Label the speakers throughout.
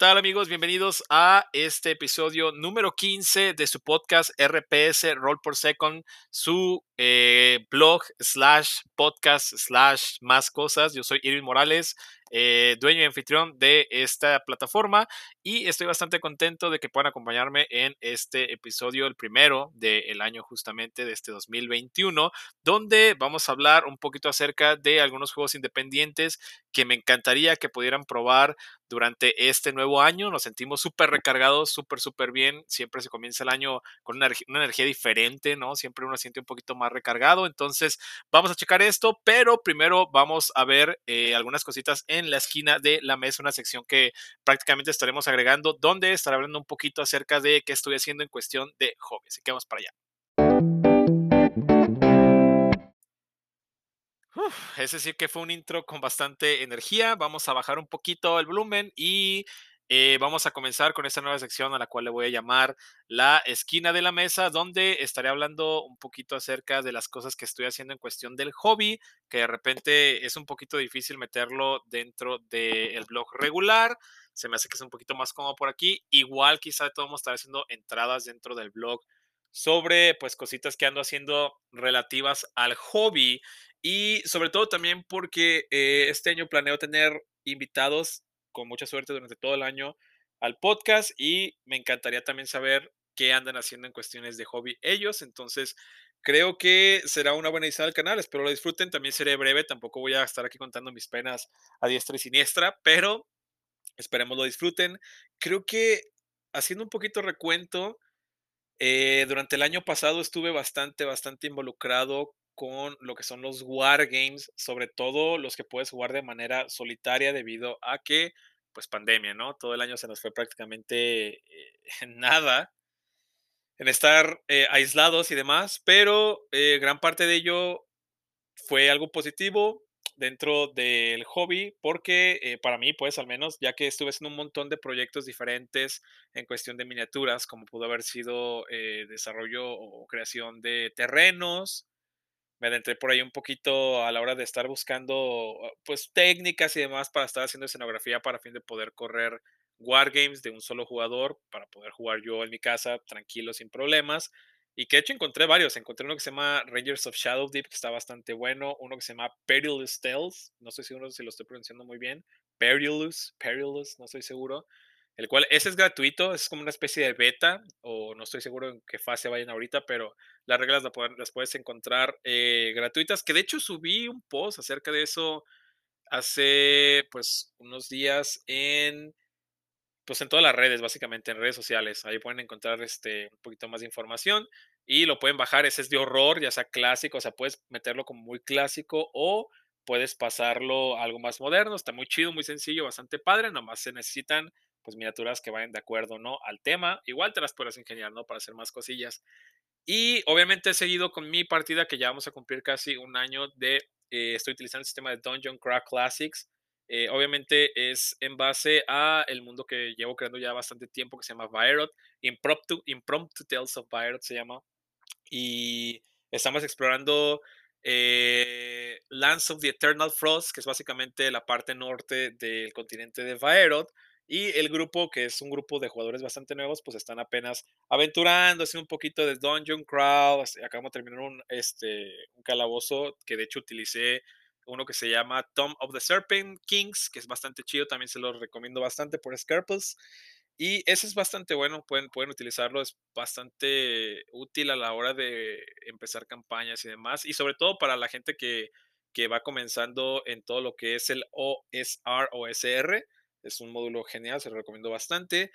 Speaker 1: ¿Qué tal amigos? Bienvenidos a este episodio número 15 de su podcast RPS Roll por Second, su eh, blog slash podcast slash más cosas. Yo soy Irving Morales, eh, dueño y anfitrión de esta plataforma y estoy bastante contento de que puedan acompañarme en este episodio, el primero del año justamente de este 2021, donde vamos a hablar un poquito acerca de algunos juegos independientes que me encantaría que pudieran probar durante este nuevo año. Nos sentimos súper recargados, súper, súper bien. Siempre se comienza el año con una, una, energía diferente, ¿no? Siempre uno siente un poquito más recargado. Entonces, vamos a checar esto, pero primero vamos a ver eh, algunas cositas en la esquina de la mesa, una sección que prácticamente estaremos agregando, donde estaré hablando un poquito acerca de qué estoy haciendo en cuestión de hobby. Así que vamos para allá. Uf, es decir, que fue un intro con bastante energía. Vamos a bajar un poquito el volumen y eh, vamos a comenzar con esta nueva sección a la cual le voy a llamar la esquina de la mesa, donde estaré hablando un poquito acerca de las cosas que estoy haciendo en cuestión del hobby, que de repente es un poquito difícil meterlo dentro del blog regular. Se me hace que es un poquito más cómodo por aquí. Igual quizá todos estar haciendo entradas dentro del blog sobre pues cositas que ando haciendo relativas al hobby y sobre todo también porque eh, este año planeo tener invitados con mucha suerte durante todo el año al podcast y me encantaría también saber qué andan haciendo en cuestiones de hobby ellos. Entonces, creo que será una buena idea al canal. Espero lo disfruten. También seré breve. Tampoco voy a estar aquí contando mis penas a diestra y siniestra, pero esperemos lo disfruten. Creo que haciendo un poquito recuento, eh, durante el año pasado estuve bastante, bastante involucrado con lo que son los wargames, sobre todo los que puedes jugar de manera solitaria debido a que, pues pandemia, ¿no? Todo el año se nos fue prácticamente eh, nada, en estar eh, aislados y demás, pero eh, gran parte de ello fue algo positivo dentro del hobby, porque para mí, pues al menos, ya que estuve haciendo un montón de proyectos diferentes en cuestión de miniaturas, como pudo haber sido desarrollo o creación de terrenos, me adentré por ahí un poquito a la hora de estar buscando pues técnicas y demás para estar haciendo escenografía para fin de poder correr wargames de un solo jugador para poder jugar yo en mi casa tranquilo sin problemas. Y que hecho encontré varios encontré uno que se llama Rangers of Shadow Deep que está bastante bueno uno que se llama Perilous Tales no estoy seguro si lo estoy pronunciando muy bien Perilous Perilous no estoy seguro el cual ese es gratuito, es como una especie de beta, o no estoy seguro en qué fase vayan ahorita, pero las reglas las, puedes encontrar eh, gratuitas, que de hecho subí un post acerca de eso hace pues unos días en pues en todas las redes, básicamente en redes sociales. Ahí pueden encontrar este un poquito más de información y lo pueden bajar. Ese es de horror, ya sea clásico, o sea, puedes meterlo como muy clásico o puedes pasarlo a algo más moderno. Está muy chido, muy sencillo, bastante padre. Nomás se necesitan pues miniaturas que vayan de acuerdo, ¿no? Al tema. Igual te las puedes ingeniar, ¿no? Para hacer más cosillas. Y obviamente he seguido con mi partida que ya vamos a cumplir casi un año de, eh, estoy utilizando el sistema de Dungeon Crack Classics. Eh, obviamente es en base a el mundo que llevo creando ya bastante tiempo que se llama Virot. Impromptu, Impromptu Tales of Virot se llama. Y estamos explorando eh, Lands of the Eternal Frost, que es básicamente la parte norte del continente de Vaerot. Y el grupo, que es un grupo de jugadores bastante nuevos, pues están apenas aventurando, haciendo un poquito de Dungeon Crawl. Acabamos de terminar un, este, un calabozo que de hecho utilicé uno que se llama Tomb of the Serpent Kings, que es bastante chido, también se lo recomiendo bastante por Scarpus. Y ese es bastante bueno, pueden, pueden utilizarlo, es bastante útil a la hora de empezar campañas y demás. Y sobre todo para la gente que, que va comenzando en todo lo que es el OSR, OSR es un módulo genial, se lo recomiendo bastante.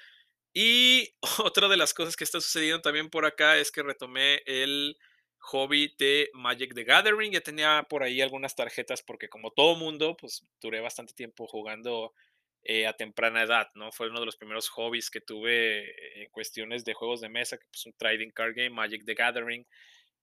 Speaker 1: Y otra de las cosas que está sucediendo también por acá es que retomé el hobby de Magic the Gathering. Ya tenía por ahí algunas tarjetas porque como todo mundo, pues duré bastante tiempo jugando eh, a temprana edad, ¿no? Fue uno de los primeros hobbies que tuve en cuestiones de juegos de mesa, que pues un trading card game, Magic the Gathering.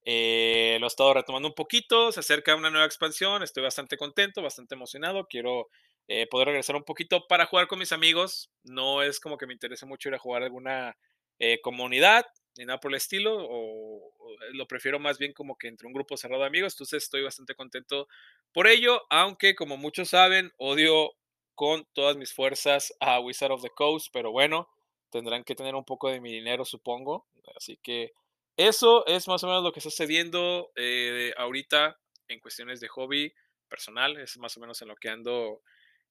Speaker 1: Eh, lo he estado retomando un poquito, se acerca una nueva expansión, estoy bastante contento, bastante emocionado, quiero eh, poder regresar un poquito para jugar con mis amigos. No es como que me interese mucho ir a jugar alguna eh, comunidad ni nada por el estilo, o, lo prefiero más bien como que entre un grupo cerrado de amigos. Entonces estoy bastante contento por ello, aunque como muchos saben, odio con todas mis fuerzas a Wizard of the Coast, pero bueno, tendrán que tener un poco de mi dinero, supongo. Así que eso es más o menos lo que está sucediendo eh, ahorita en cuestiones de hobby personal, es más o menos en lo que ando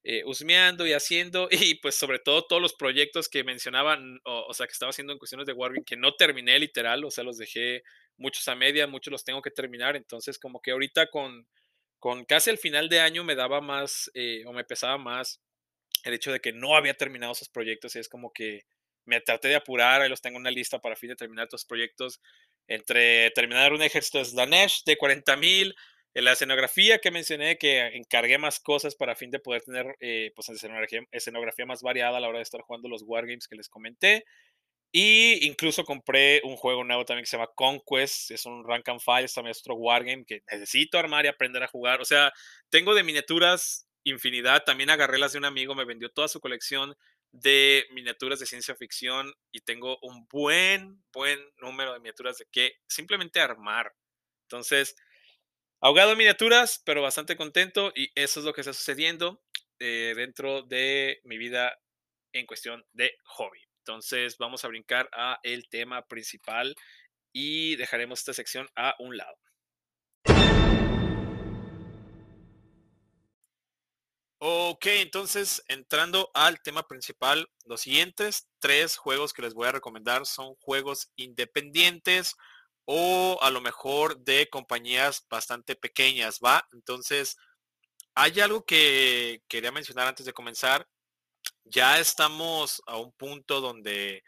Speaker 1: eh, husmeando y haciendo, y pues sobre todo todos los proyectos que mencionaban, o, sea, que estaba haciendo en cuestiones de Wargaming, que no terminé literal, o sea, los dejé muchos a media, muchos los tengo que terminar, entonces como que ahorita con, con casi el final de año me daba más, eh, o me pesaba más el hecho de que no había terminado esos proyectos, y es como que me traté de apurar, ahí los tengo en una lista para fin de terminar estos proyectos, entre terminar un ejército de Slanesh de 40 mil, en la escenografía que mencioné, que encargué más cosas para fin de poder tener eh, pues, escenografía, más variada a la hora de estar jugando los wargames que les comenté. Y incluso compré un juego nuevo también que se llama Conquest, es un rank and file, también es otro wargame que necesito armar y aprender a jugar. O sea, tengo de miniaturas infinidad, también agarré las de un amigo, me vendió toda su colección de miniaturas de ciencia ficción y tengo un buen, buen número de miniaturas de que simplemente armar. Entonces, Ahogado en miniaturas, pero bastante contento y eso es lo que está sucediendo eh, dentro de mi vida en cuestión de hobby. Entonces vamos a brincar a el tema principal y dejaremos esta sección a un lado. Ok, entonces entrando al tema principal, los siguientes tres juegos que les voy a recomendar son juegos independientes o a lo mejor de compañías bastante pequeñas, ¿va? Entonces, hay algo que quería mencionar antes de comenzar. Ya estamos a un punto donde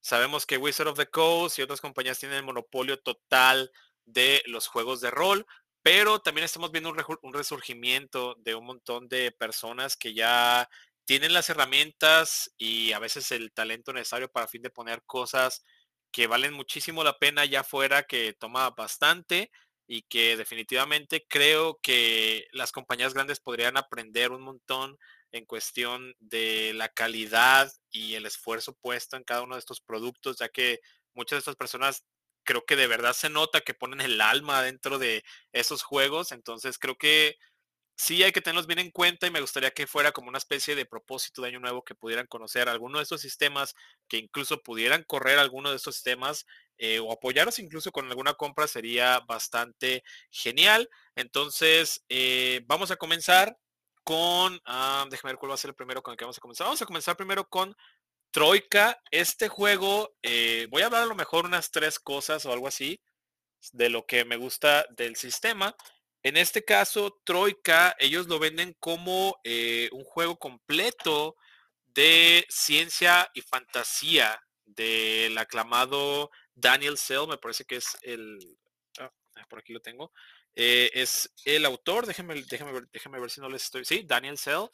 Speaker 1: sabemos que Wizard of the Coast y otras compañías tienen el monopolio total de los juegos de rol, pero también estamos viendo un, resurgimiento de un montón de personas que ya tienen las herramientas y a veces el talento necesario para fin de poner cosas que valen muchísimo la pena allá afuera, que toma bastante y que definitivamente creo que las compañías grandes podrían aprender un montón en cuestión de la calidad y el esfuerzo puesto en cada uno de estos productos, ya que muchas de estas personas creo que de verdad se nota que ponen el alma dentro de esos juegos, entonces creo que sí hay que tenerlos bien en cuenta y me gustaría que fuera como una especie de propósito de año nuevo que pudieran conocer alguno de estos sistemas, que incluso pudieran correr alguno de estos sistemas eh, o apoyarlos incluso con alguna compra sería bastante genial. Entonces, eh, vamos a comenzar con, ah, déjame ver cuál va a ser el primero con el que vamos a comenzar. Vamos a comenzar primero con Troika. Este juego, eh, voy a hablar a lo mejor unas tres cosas o algo así de lo que me gusta del sistema. En este caso, Troika, ellos lo venden como eh, un juego completo de ciencia y fantasía del aclamado Daniel Sell, me parece que es el, ah, por aquí lo tengo, eh, es el autor, déjenme, déjenme, ver, ver si no les estoy, sí, Daniel Sell.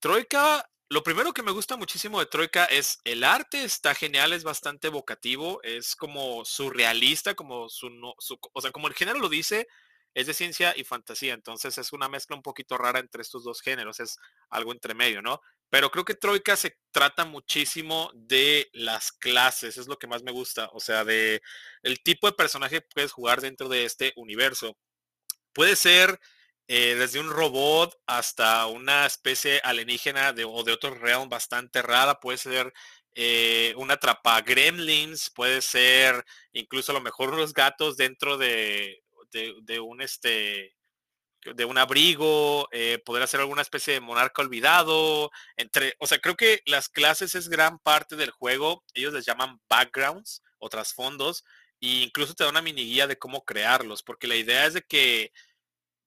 Speaker 1: Troika, lo primero que me gusta muchísimo de Troika es el arte, está genial, es bastante evocativo, es como surrealista, como su, su o sea, como el género lo dice, es de ciencia y fantasía, entonces es una mezcla un poquito rara entre estos dos géneros, es algo entre medio, ¿no? Pero creo que Troika se trata muchísimo de las clases, es lo que más me gusta, o sea, de el tipo de personaje que puedes jugar dentro de este universo. Puede ser eh, desde un robot hasta una especie alienígena de, o de otro realm bastante rara, puede ser eh, una trapa gremlins, puede ser incluso a lo mejor unos gatos dentro de, de, un este de un abrigo, eh, poder hacer alguna especie de monarca olvidado, entre, o sea, creo que las clases es gran parte del juego, ellos les llaman backgrounds o trasfondos, e incluso te da una mini guía de cómo crearlos, porque la idea es de que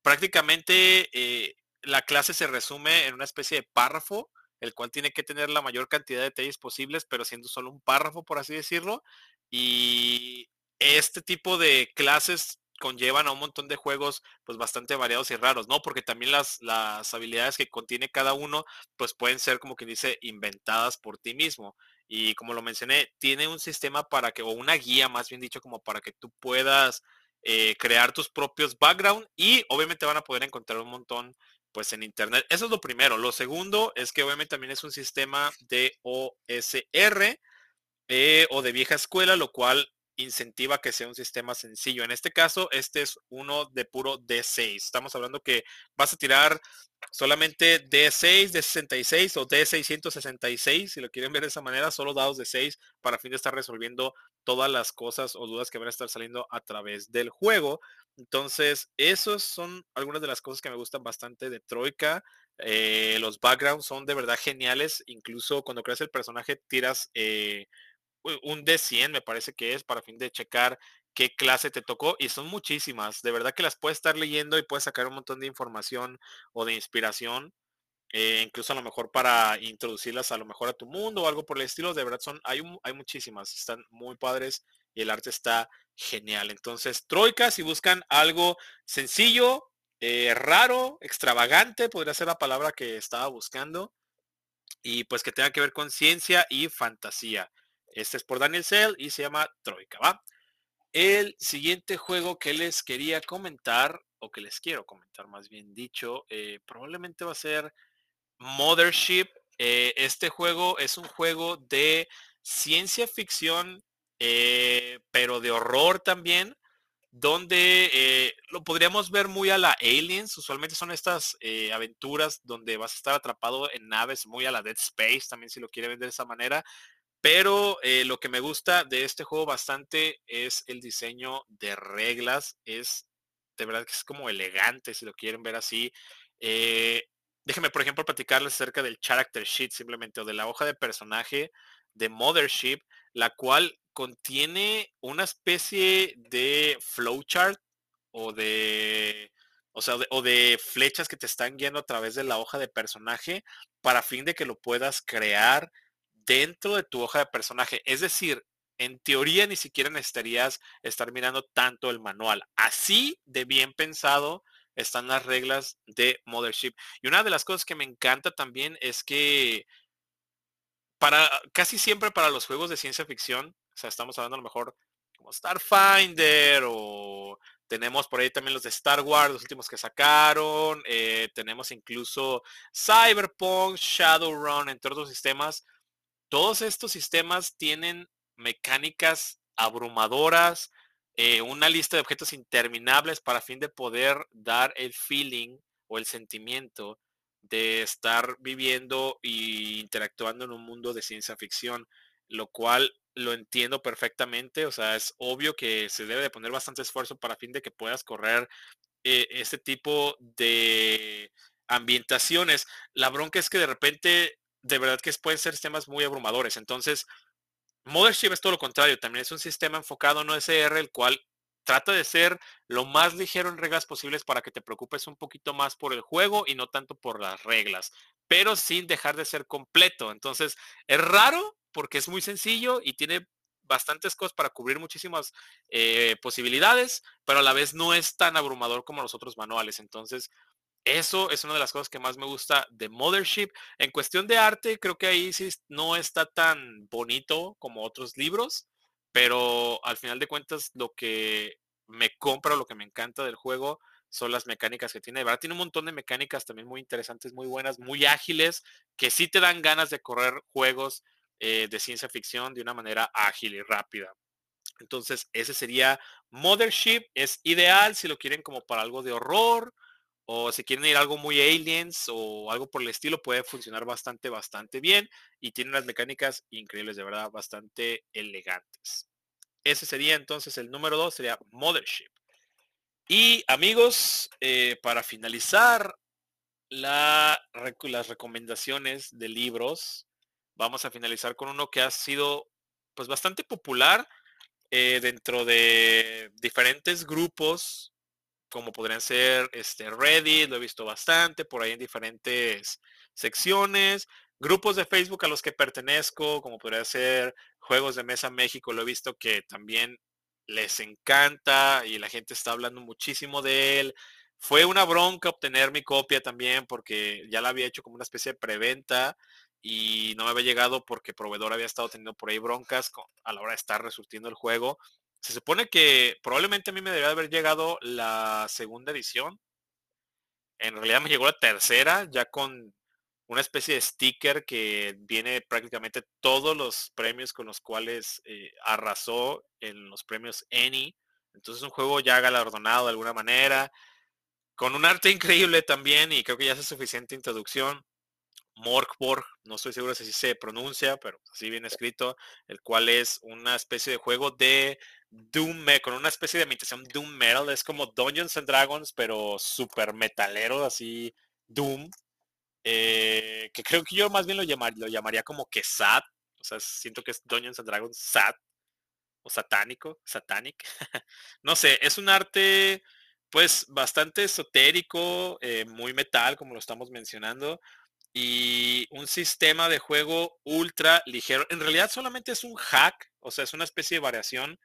Speaker 1: prácticamente eh, la clase se resume en una especie de párrafo, el cual tiene que tener la mayor cantidad de detalles posibles, pero siendo solo un párrafo, por así decirlo, y este tipo de clases conllevan a un montón de juegos pues bastante variados y raros, ¿no? Porque también las, las habilidades que contiene cada uno pues pueden ser como que dice inventadas por ti mismo. Y como lo mencioné, tiene un sistema para que, o una guía más bien dicho, como para que tú puedas eh, crear tus propios background y obviamente van a poder encontrar un montón pues en internet. Eso es lo primero. Lo segundo es que obviamente también es un sistema de OSR eh, o de vieja escuela, lo cual incentiva que sea un sistema sencillo. En este caso, este es uno de puro D6. Estamos hablando que vas a tirar solamente D6, D66 o D666, si lo quieren ver de esa manera, solo dados de 6 para fin de estar resolviendo todas las cosas o dudas que van a estar saliendo a través del juego. Entonces, esos son algunas de las cosas que me gustan bastante de Troika. Eh, los backgrounds son de verdad geniales. Incluso cuando creas el personaje, tiras eh, un D100, me parece que es, para fin de checar qué clase te tocó. Y son muchísimas. De verdad que las puedes estar leyendo y puedes sacar un montón de información o de inspiración. Eh, incluso a lo mejor para introducirlas a lo mejor a tu mundo o algo por el estilo. De verdad son, hay, hay muchísimas. Están muy padres y el arte está genial. Entonces, Troika, si buscan algo sencillo, eh, raro, extravagante, podría ser la palabra que estaba buscando. Y pues que tenga que ver con ciencia y fantasía. Este es por Daniel Cell y se llama Troika. El siguiente juego que les quería comentar, o que les quiero comentar más bien dicho, eh, probablemente va a ser Mothership. Eh, este juego es un juego de ciencia ficción, pero de horror también donde eh, lo podríamos ver muy a la Aliens. Usualmente son estas eh, aventuras donde vas a estar atrapado en naves, muy a la Dead Space, también si lo quiere ver de esa manera. Pero eh, lo que me gusta de este juego bastante es el diseño de reglas. Es de verdad que es como elegante, si lo quieren ver así. déjenme, por ejemplo, platicarles acerca del character sheet simplemente, o de la hoja de personaje de Mothership, la cual contiene una especie de flowchart o de, o sea, o de flechas que te están guiando a través de la hoja de personaje para fin de que lo puedas crear dentro de tu hoja de personaje. Es decir, en teoría ni siquiera necesitarías estar mirando tanto el manual. Así de bien pensado están las reglas de Mothership. Y una de las cosas que me encanta también es que para casi siempre para los juegos de ciencia ficción, o sea, estamos hablando a lo mejor como Starfinder o tenemos por ahí también los de Star Wars, los últimos que sacaron. Eh, tenemos incluso Cyberpunk, Shadowrun, entre otros sistemas. Todos estos sistemas tienen mecánicas abrumadoras, eh, una lista de objetos interminables para fin de poder dar el feeling o el sentimiento de estar viviendo e interactuando en un mundo de ciencia ficción, lo cual lo entiendo perfectamente, o sea, es obvio que se debe de poner bastante esfuerzo para fin de que puedas correr eh, este tipo de ambientaciones. La bronca es que de repente, de verdad que pueden ser sistemas muy abrumadores. Entonces, Mothership es todo lo contrario, también es un sistema enfocado en OSR, el cual trata de ser lo más ligero en reglas posibles para que te preocupes un poquito más por el juego y no tanto por las reglas, pero sin dejar de ser completo. Entonces, es raro porque es muy sencillo y tiene bastantes cosas para cubrir muchísimas eh, posibilidades, pero a la vez no es tan abrumador como los otros manuales. Entonces, eso es una de las cosas que más me gusta de Mothership. En cuestión de arte, creo que ahí sí no está tan bonito como otros libros, pero al final de cuentas lo que me compra, lo que me encanta del juego son las mecánicas que tiene. De verdad tiene un montón de mecánicas también muy interesantes, muy buenas, muy ágiles, que sí te dan ganas de correr juegos eh, de ciencia ficción de una manera ágil y rápida. Entonces, ese sería Mothership. Es ideal si lo quieren como para algo de horror o si quieren ir algo muy aliens o algo por el estilo, puede funcionar bastante, bastante bien y tiene unas mecánicas increíbles, de verdad, bastante elegantes. Ese sería entonces el número dos, sería Mothership. Y amigos, eh, para finalizar la, las recomendaciones de libros, vamos a finalizar con uno que ha sido pues bastante popular eh, dentro de diferentes grupos como podrían ser este, Reddit, lo he visto bastante, por ahí en diferentes secciones, grupos de Facebook a los que pertenezco, como podría ser Juegos de Mesa México, lo he visto que también les encanta y la gente está hablando muchísimo de él. Fue una bronca obtener mi copia también porque ya la había hecho como una especie de preventa y no me había llegado porque proveedor había estado teniendo por ahí broncas a la hora de estar resurtiendo el juego. Se supone que probablemente a mí me debería haber llegado la segunda edición. En realidad me llegó la tercera, ya con una especie de sticker que viene prácticamente todos los premios con los cuales eh, arrasó en los premios Annie. Entonces un juego ya galardonado de alguna manera, con un arte increíble también y creo que ya es suficiente introducción. Morkborg, no estoy seguro si se pronuncia, pero así bien escrito, el cual es una especie de juego de Doom, con una especie de imitación Doom Metal, es como Dungeons and Dragons, pero super metalero, así Doom, eh, que creo que yo más bien lo, lo llamaría como que SAT, o sea, siento que es Dungeons and Dragons SAT, o satánico, satanic, no sé, es un arte pues bastante esotérico, eh, muy metal, como lo estamos mencionando, y un sistema de juego ultra ligero. En realidad solamente es un hack, o sea, es una especie de variación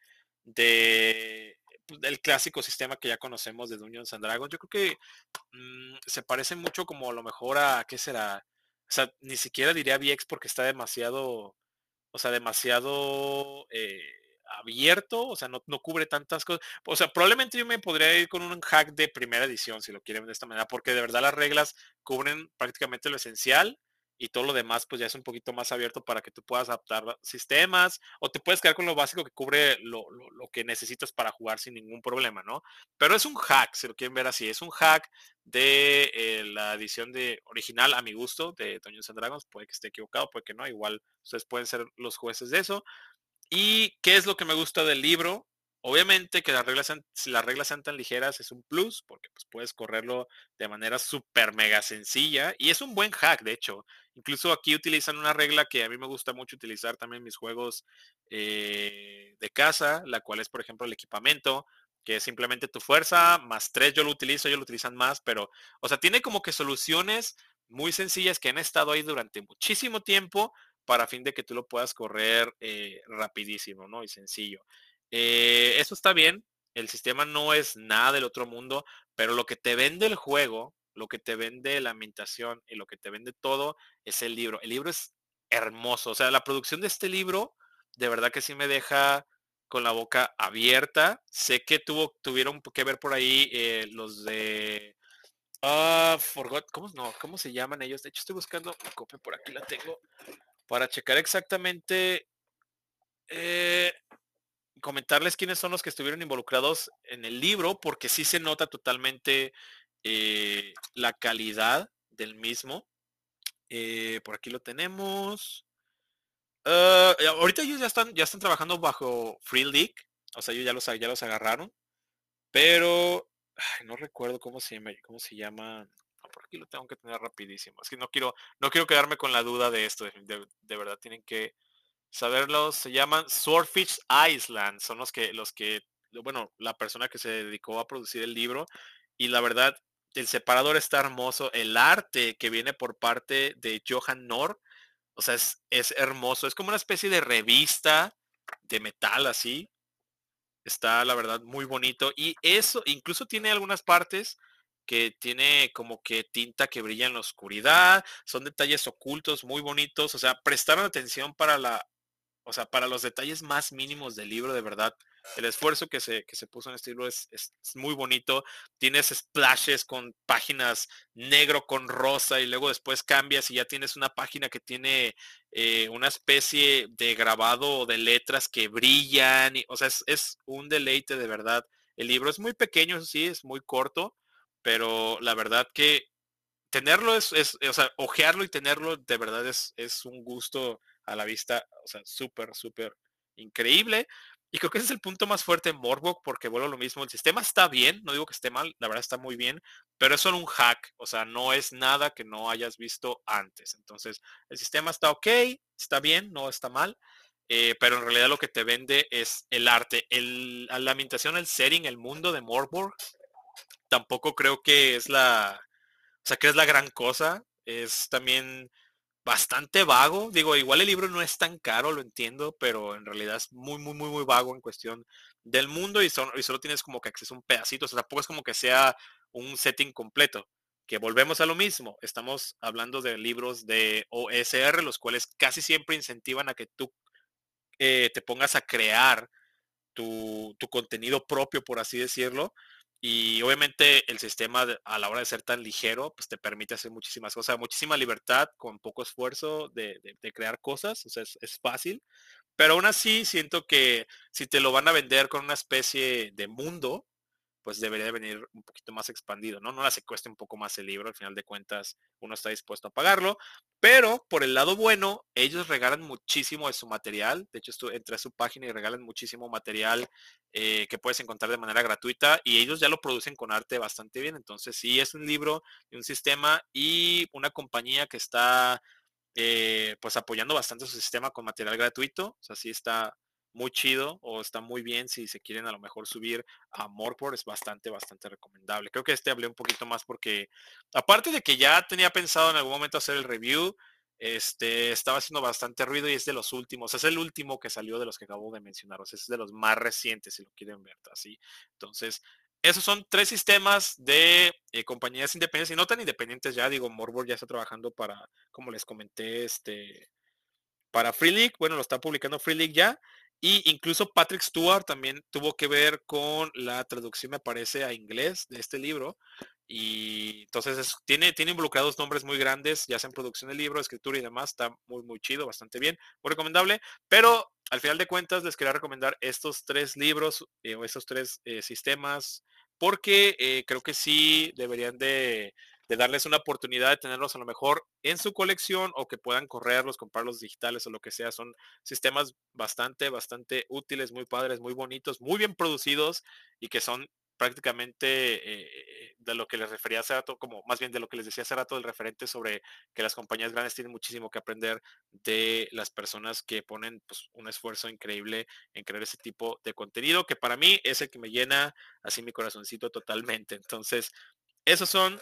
Speaker 1: de pues, del clásico sistema que ya conocemos de Dungeons and Dragons. Yo creo que mm, se parece mucho como a lo mejor a, ¿qué será? O sea, ni siquiera diría VX porque está demasiado, o sea, demasiado... Eh, abierto, o sea, no, no, cubre tantas cosas. O sea, probablemente yo me podría ir con un hack de primera edición, si lo quieren de esta manera, porque de verdad las reglas cubren prácticamente lo esencial y todo lo demás pues ya es un poquito más abierto para que tú puedas adaptar sistemas o te puedes quedar con lo básico que cubre lo, que necesitas para jugar sin ningún problema, ¿no? Pero es un hack, si lo quieren ver así, es un hack de eh, la edición de original a mi gusto de Dungeons and Dragons, puede que esté equivocado, puede que no, igual ustedes pueden ser los jueces de eso, ¿Y qué es lo que me gusta del libro? Obviamente que las reglas, sean, las reglas sean tan ligeras es un plus, porque pues puedes correrlo de manera súper mega sencilla y es un buen hack, de hecho. Incluso aquí utilizan una regla que a mí me gusta mucho utilizar también en mis juegos eh, de casa, la cual es, por ejemplo, el equipamiento, que es simplemente tu fuerza más tres, yo lo utilizo, ellos lo utilizan más, pero, o sea, tiene como que soluciones muy sencillas que han estado ahí durante muchísimo tiempo, para fin de que tú lo puedas correr eh, rapidísimo, ¿no? Y sencillo. Eh, eso está bien, el sistema no es nada del otro mundo, pero lo que te vende el juego, lo que te vende la ambientación y lo que te vende todo es el libro. El libro es hermoso, o sea, la producción de este libro de verdad que sí me deja con la boca abierta. Sé que tuvo, tuvieron que ver por ahí eh, los de... Ah, forgot, ¿cómo, no, ¿cómo se llaman ellos? De hecho, estoy buscando mi copia por aquí, la tengo para checar exactamente, eh, comentarles quiénes son los que estuvieron involucrados en el libro, porque sí se nota totalmente eh, la calidad del mismo. Eh, por aquí lo tenemos. Ah, ahorita ellos ya están, ya están trabajando bajo Free League. O sea, ellos ya los, ya los agarraron. Pero no recuerdo cómo se cómo se llama por aquí lo tengo que tener rapidísimo. Es que no quiero, no quiero quedarme con la duda de esto. De, verdad, tienen que saberlo. Se llaman Swordfish Island. Son los que, los que, bueno, la persona que se dedicó a producir el libro. Y la verdad, el separador está hermoso. El arte que viene por parte de Johan Nor, o sea, es, es hermoso. Es como una especie de revista de metal así. Está, la verdad, muy bonito. Y eso, incluso tiene algunas partes que tiene como que tinta que brilla en la oscuridad, son detalles ocultos muy bonitos, o sea, prestaron atención para la, o sea, para los detalles más mínimos del libro, de verdad. El esfuerzo que se, que se puso en este libro es, es, muy bonito. Tienes splashes con páginas negro con rosa y luego después cambias y ya tienes una página que tiene eh, una especie de grabado de letras que brillan. Y, o sea, es, es un deleite de verdad. El libro es muy pequeño, sí, es muy corto, pero la verdad que tenerlo es, es, o sea, ojearlo y tenerlo de verdad es, es un gusto a la vista, o sea, súper, súper increíble. Y creo que ese es el punto más fuerte en Morbok porque vuelvo a lo mismo, el sistema está bien, no digo que esté mal, la verdad está muy bien, pero es solo un hack, o sea, no es nada que no hayas visto antes. Entonces, el sistema está ok, está bien, no está mal, eh, pero en realidad lo que te vende es el arte, la ambientación, el setting, el mundo de Morborg tampoco creo que es la, o sea, que es la gran cosa. Es también bastante vago. Digo, igual el libro no es tan caro, lo entiendo, pero en realidad es muy, muy, muy, muy vago en cuestión del mundo y, y solo tienes como que acceso a un pedacito. O sea, tampoco es como que sea un setting completo. Que volvemos a lo mismo. Estamos hablando de libros de OSR, los cuales casi siempre incentivan a que tú eh, te pongas a crear tu, tu contenido propio, por así decirlo. Y obviamente el sistema a la hora de ser tan ligero, pues te permite hacer muchísimas cosas, muchísima libertad con poco esfuerzo de, crear cosas, o sea, es, fácil. Pero aún así siento que si te lo van a vender con una especie de mundo, pues debería venir un poquito más expandido, ¿no? No la se cueste un poco más el libro, al final de cuentas uno está dispuesto a pagarlo, pero por el lado bueno, ellos regalan muchísimo de su material, de hecho entré a su página y regalan muchísimo material eh, que puedes encontrar de manera gratuita y ellos ya lo producen con arte bastante bien, entonces sí es un libro y un sistema y una compañía que está eh, pues apoyando bastante su sistema con material gratuito, o sea, sí está muy chido o está muy bien si se quieren a lo mejor subir a Morpor, es bastante, bastante recomendable. Creo que este hablé un poquito más porque, aparte de que ya tenía pensado en algún momento hacer el review, este, estaba haciendo bastante ruido y es de los últimos, es el último que salió de los que acabo de mencionar, es de los más recientes si lo quieren ver así. Entonces, esos son tres sistemas de eh, compañías independientes y no tan independientes ya, digo, Morpor ya está trabajando para, como les comenté, este, para Free League, bueno, lo está publicando Free League ya, y incluso Patrick Stewart también tuvo que ver con la traducción, me parece, a inglés de este libro. Y entonces tiene, tiene involucrados nombres muy grandes, ya sea en producción del libro, escritura y demás. Está muy, muy chido, bastante bien, muy recomendable. Pero al final de cuentas les quería recomendar estos tres libros eh, o estos tres eh, sistemas porque eh, creo que sí deberían de de darles una oportunidad de tenerlos a lo mejor en su colección o que puedan correrlos, comprarlos digitales o lo que sea. Son sistemas bastante, bastante útiles, muy padres, muy bonitos, muy bien producidos y que son prácticamente eh, de lo que les refería hace rato, como más bien de lo que les decía hace rato, del referente sobre que las compañías grandes tienen muchísimo que aprender de las personas que ponen pues, un esfuerzo increíble en crear ese tipo de contenido, que para mí es el que me llena así mi corazoncito totalmente. Entonces, esos son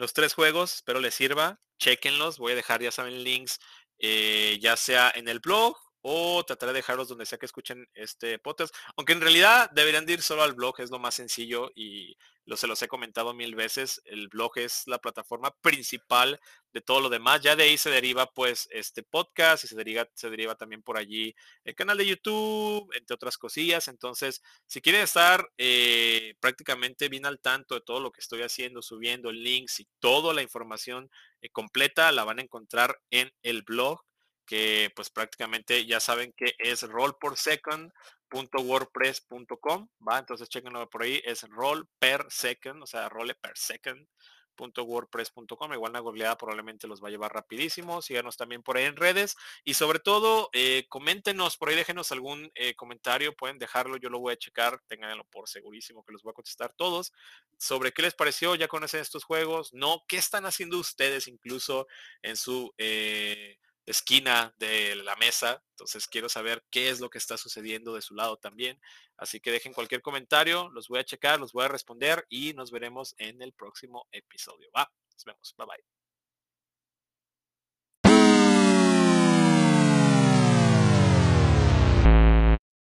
Speaker 1: los tres juegos, espero les sirva. Chequenlos. Voy a dejar, ya saben, links, eh, ya sea en el blog o trataré de dejarlos donde sea que escuchen este podcast. Aunque en realidad deberían de ir solo al blog, es lo más sencillo y lo, se los he comentado mil veces. El blog es la plataforma principal de todo lo demás. Ya de ahí se deriva pues este podcast y se deriva, se deriva también por allí el canal de YouTube, entre otras cosillas. Entonces, si quieren estar eh, prácticamente bien al tanto de todo lo que estoy haciendo, subiendo links y toda la información eh, completa, la van a encontrar en el blog que pues prácticamente ya saben que es rollpersecond.wordpress.com, ¿va? Entonces chequenlo por ahí, es roll per second, o sea, roll per second wordpress.com igual una googleada probablemente los va a llevar rapidísimo síganos también por ahí en redes y sobre todo eh, coméntenos por ahí déjenos algún eh, comentario pueden dejarlo yo lo voy a checar ténganlo por segurísimo que los voy a contestar todos sobre qué les pareció ya conocen estos juegos no qué están haciendo ustedes incluso en su eh, esquina de la mesa. Entonces quiero saber qué es lo que está sucediendo de su lado también. Así que dejen cualquier comentario, los voy a checar, los voy a responder y nos veremos en el próximo episodio. Va, nos vemos. Bye bye.